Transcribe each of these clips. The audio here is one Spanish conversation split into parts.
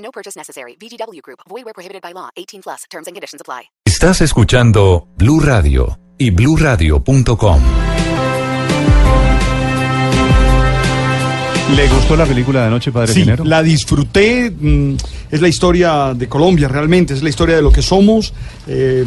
No purchase necessary. VGW Group. Void where prohibited by law. 18 plus. Terms and conditions apply. Estás escuchando Blue Radio y BlueRadio.com. ¿Le gustó la película de anoche, Padre Sí, la disfruté. mm, Es la historia de Colombia, realmente. Es la historia de lo que somos. eh,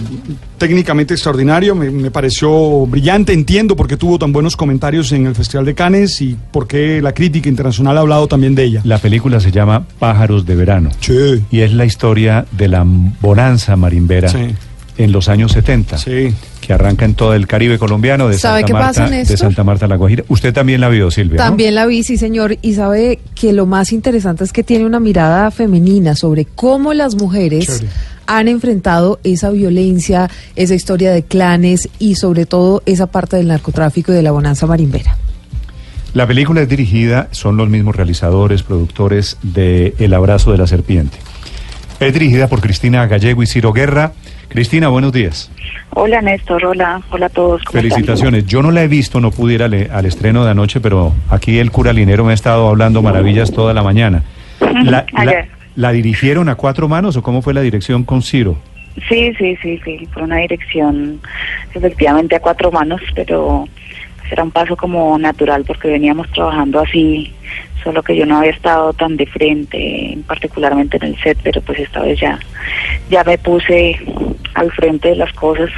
técnicamente extraordinario. Me, me pareció brillante. Entiendo por qué tuvo tan buenos comentarios en el Festival de Cannes y por qué la crítica internacional ha hablado también de ella. La película se llama Pájaros de Verano Sí. y es la historia de la bonanza marimbera Sí. en los años 70, Sí. Que arranca en todo el Caribe colombiano, de ¿Sabe Santa qué Marta, pasa, de? Santa Marta a La Guajira. Usted también la vio, Silvia. ¿no? También la vi, sí, señor. Y sabe que lo más interesante es que tiene una mirada femenina sobre cómo las mujeres Chévere. han enfrentado esa violencia, esa historia de clanes y sobre todo esa parte del narcotráfico y de la bonanza marimbera. La película es dirigida, son los mismos realizadores, productores de El abrazo de la serpiente. Es dirigida por Cristina Gallego y Ciro Guerra. Cristina, buenos días. Hola Néstor, hola, hola a todos. ¿cómo están? Felicitaciones. Yo no la he visto, no pude ir al, estreno de anoche, pero aquí el cura Linero me ha estado hablando maravillas toda la mañana. La, la- Ayer. ¿La dirigieron a cuatro manos o cómo fue la dirección con Ciro? Sí, sí, sí, sí, fue una dirección efectivamente a cuatro manos, pero era un paso como natural porque veníamos trabajando así, solo que yo no había estado tan de frente, particularmente en el set, pero pues esta vez ya, ya me puse al frente de las cosas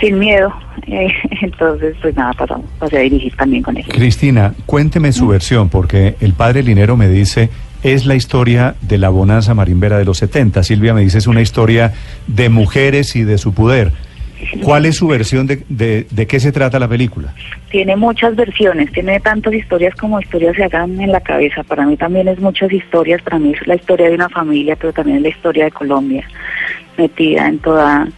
sin miedo, eh, entonces pues nada, pasamos, pasé a dirigir también con él. Cristina, cuénteme su versión, porque el padre Linero me dice, es la historia de la bonanza marimbera de los 70. Silvia me dice, es una historia de mujeres y de su poder. ¿Cuál es su versión de, de, qué se trata la película? tiene muchas versiones, tiene tantas historias como historias se hagan en la cabeza. Para mí también es muchas historias, para mí es la historia de una familia, pero también es la historia de Colombia, metida en toda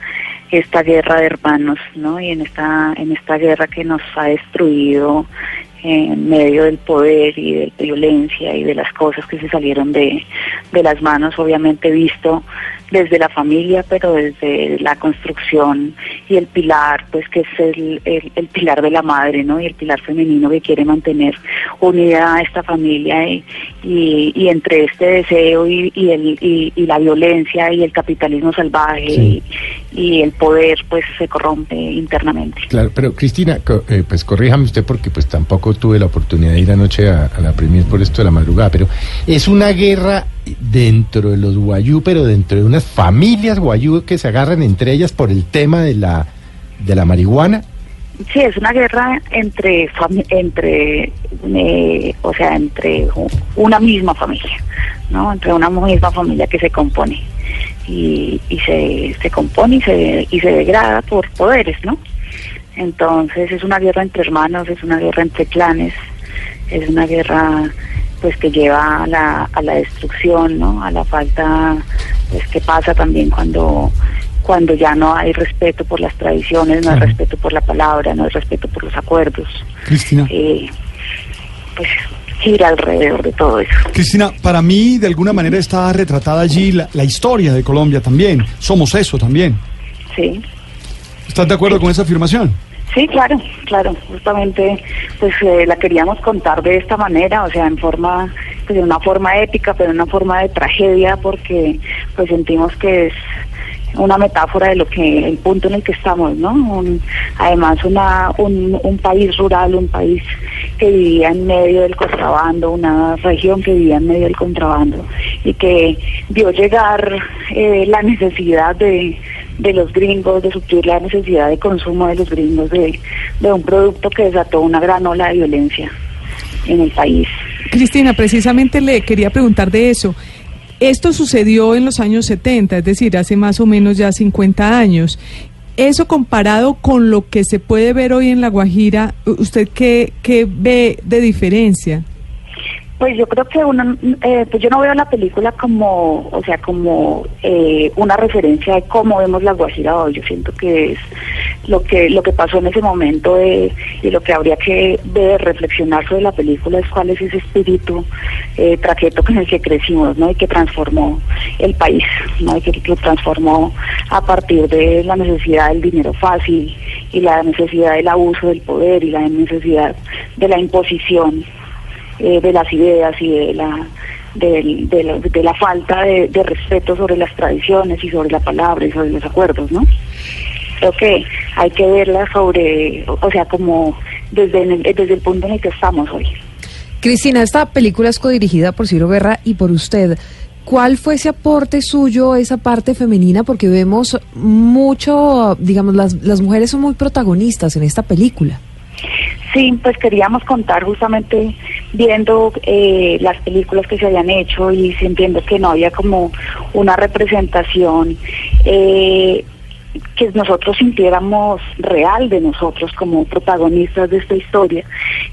esta guerra de hermanos, ¿no? Y en esta, en esta guerra que nos ha destruido en medio del poder y de violencia y de las cosas que se salieron de, de las manos, obviamente visto desde la familia, pero desde la construcción y el pilar, pues que es el, el, el pilar de la madre, ¿no? Y el pilar femenino que quiere mantener unida a esta familia y, y, y entre este deseo y, y, el, y, la violencia y el capitalismo salvaje Sí. y, el poder, pues se corrompe internamente. Claro, pero Cristina, eh, pues corríjame usted porque pues tampoco tuve la oportunidad de ir anoche a, a la premier por esto de la madrugada, pero es una guerra dentro de los guayú, pero dentro de unas familias guayú que se agarran entre ellas por el tema de la de la marihuana. Sí, es una guerra entre, entre eh, o sea, entre una misma familia, ¿no? Entre una misma familia que se compone y, y se, se compone y se, y se degrada por poderes, ¿no? Entonces es una guerra entre hermanos, es una guerra entre clanes, es una guerra pues que lleva a la, a la destrucción, ¿no? A la falta, pues que pasa también cuando cuando ya no hay respeto por las tradiciones, no hay respeto por la palabra, no hay respeto por los acuerdos, Cristina. eh, pues gira alrededor de todo eso. Cristina, para mí de alguna manera está retratada allí la, la historia de Colombia también. Somos eso también. Sí, ¿Estás de acuerdo con esa afirmación? Sí, claro, claro, justamente pues eh, la queríamos contar de esta manera, o sea, en forma, pues de una forma épica, pero en una forma de tragedia, porque pues sentimos que es una metáfora de lo que el punto en el que estamos, ¿no? Un- además una un, un país rural, un país que vivía en medio del contrabando, una región que vivía en medio del contrabando y que vio llegar eh, la necesidad de, de los gringos, de suplir la necesidad de consumo de los gringos de, de un producto que desató una gran ola de violencia en el país. Cristina, precisamente le quería preguntar de eso. Esto sucedió en los años 70, es decir, hace más o menos ya 50 años. Eso comparado con lo que se puede ver hoy en La Guajira, ¿usted qué, qué ve de diferencia? Pues yo creo que uno, eh, pues yo no veo la película como, o sea, como eh, una referencia de cómo vemos la Guajira hoy. Yo siento que es lo que lo que pasó en ese momento eh, y lo que habría que ver, reflexionar sobre la película es cuál es ese espíritu eh, traqueto con el que crecimos, ¿no? Y que transformó el país, ¿no? Y que lo transformó a partir de la necesidad del dinero fácil y la necesidad del abuso del poder y la necesidad de la imposición eh, de las ideas y de la de, la, falta de, respeto sobre las tradiciones y sobre la palabra y sobre los acuerdos, ¿no? Creo que hay que verla sobre, o sea, como desde, el- desde el punto en el que estamos hoy. Cristina, esta película es codirigida por Ciro Guerra y por usted. ¿Cuál fue ese aporte suyo, esa parte femenina? Porque vemos mucho, digamos, las, las mujeres son muy protagonistas en esta película. Sí, pues queríamos contar justamente viendo eh, las películas que se habían hecho y sintiendo que no había como una representación eh, que nosotros sintiéramos real de nosotros como protagonistas de esta historia.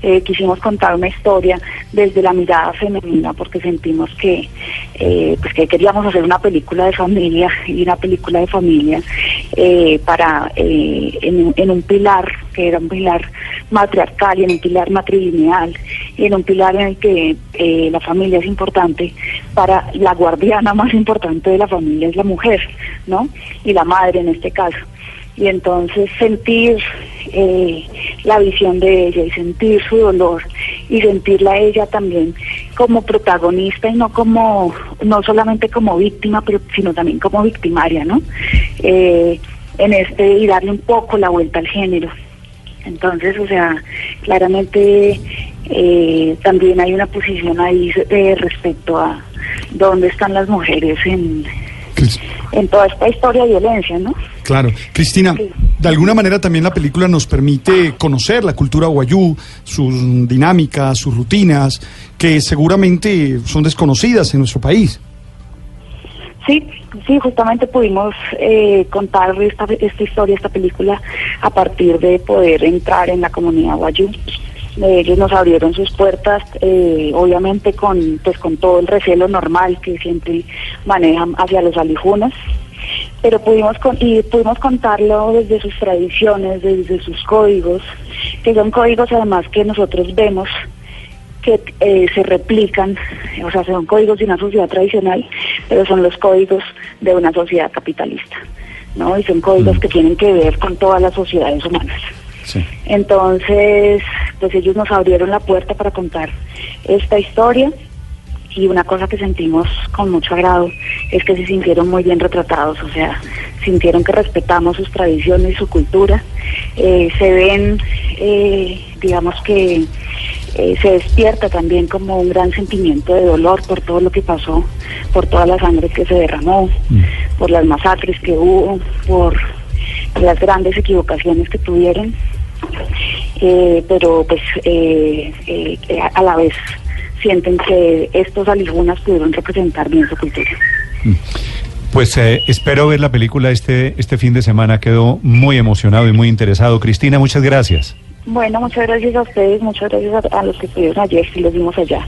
Eh, quisimos contar una historia desde la mirada femenina porque sentimos que, eh, pues que queríamos hacer una película de familia y una película de familia eh, para en, un- pilar que era un pilar matriarcal y en un pilar matrilineal y en un pilar en el que la familia es importante para la guardiana más importante de la familia es la mujer, ¿no? Y la madre en este caso. Y entonces sentir eh, la visión de ella y sentir su dolor y sentirla a ella también como protagonista y no como no solamente como víctima pero sino también como victimaria no Eh, en este y darle un poco la vuelta al género. Entonces o sea claramente eh, también hay una posición ahí eh, respecto a dónde están las mujeres en en toda esta historia de violencia no Claro. Cristina, Sí. de alguna manera también la película nos permite conocer la cultura guayú, sus dinámicas, sus rutinas, que seguramente son desconocidas en nuestro país. Sí, sí, justamente pudimos eh, contar esta, esta historia, esta película, a partir de poder entrar en la comunidad guayú. Eh, ellos nos abrieron sus puertas, eh, obviamente con, pues, con todo el recelo normal que siempre manejan hacia los alijunas, pero pudimos con, y pudimos contarlo desde sus tradiciones, desde sus códigos, que son códigos además que nosotros vemos que eh, se replican, o sea, son códigos de una sociedad tradicional, pero son los códigos de una sociedad capitalista, ¿no? Y son códigos que tienen que ver con todas las sociedades humanas. Sí. Entonces, pues ellos nos abrieron la puerta para contar esta historia y una cosa que sentimos con mucho agrado es que se sintieron muy bien retratados, o sea, sintieron que respetamos sus tradiciones, su cultura, eh, se ven, eh, digamos que eh, se despierta también como un gran sentimiento de dolor por todo lo que pasó, por toda la sangre que se derramó, por las masacres que hubo, por las grandes equivocaciones que tuvieron, eh, pero pues a la vez sienten que estos alijunas pudieron representar bien su cultura. Pues eh, espero ver la película este, este fin de semana. Quedo muy emocionado y muy interesado. Cristina, muchas gracias. Bueno, muchas gracias a ustedes, muchas gracias a, a los que estuvieron ayer, si los vimos allá.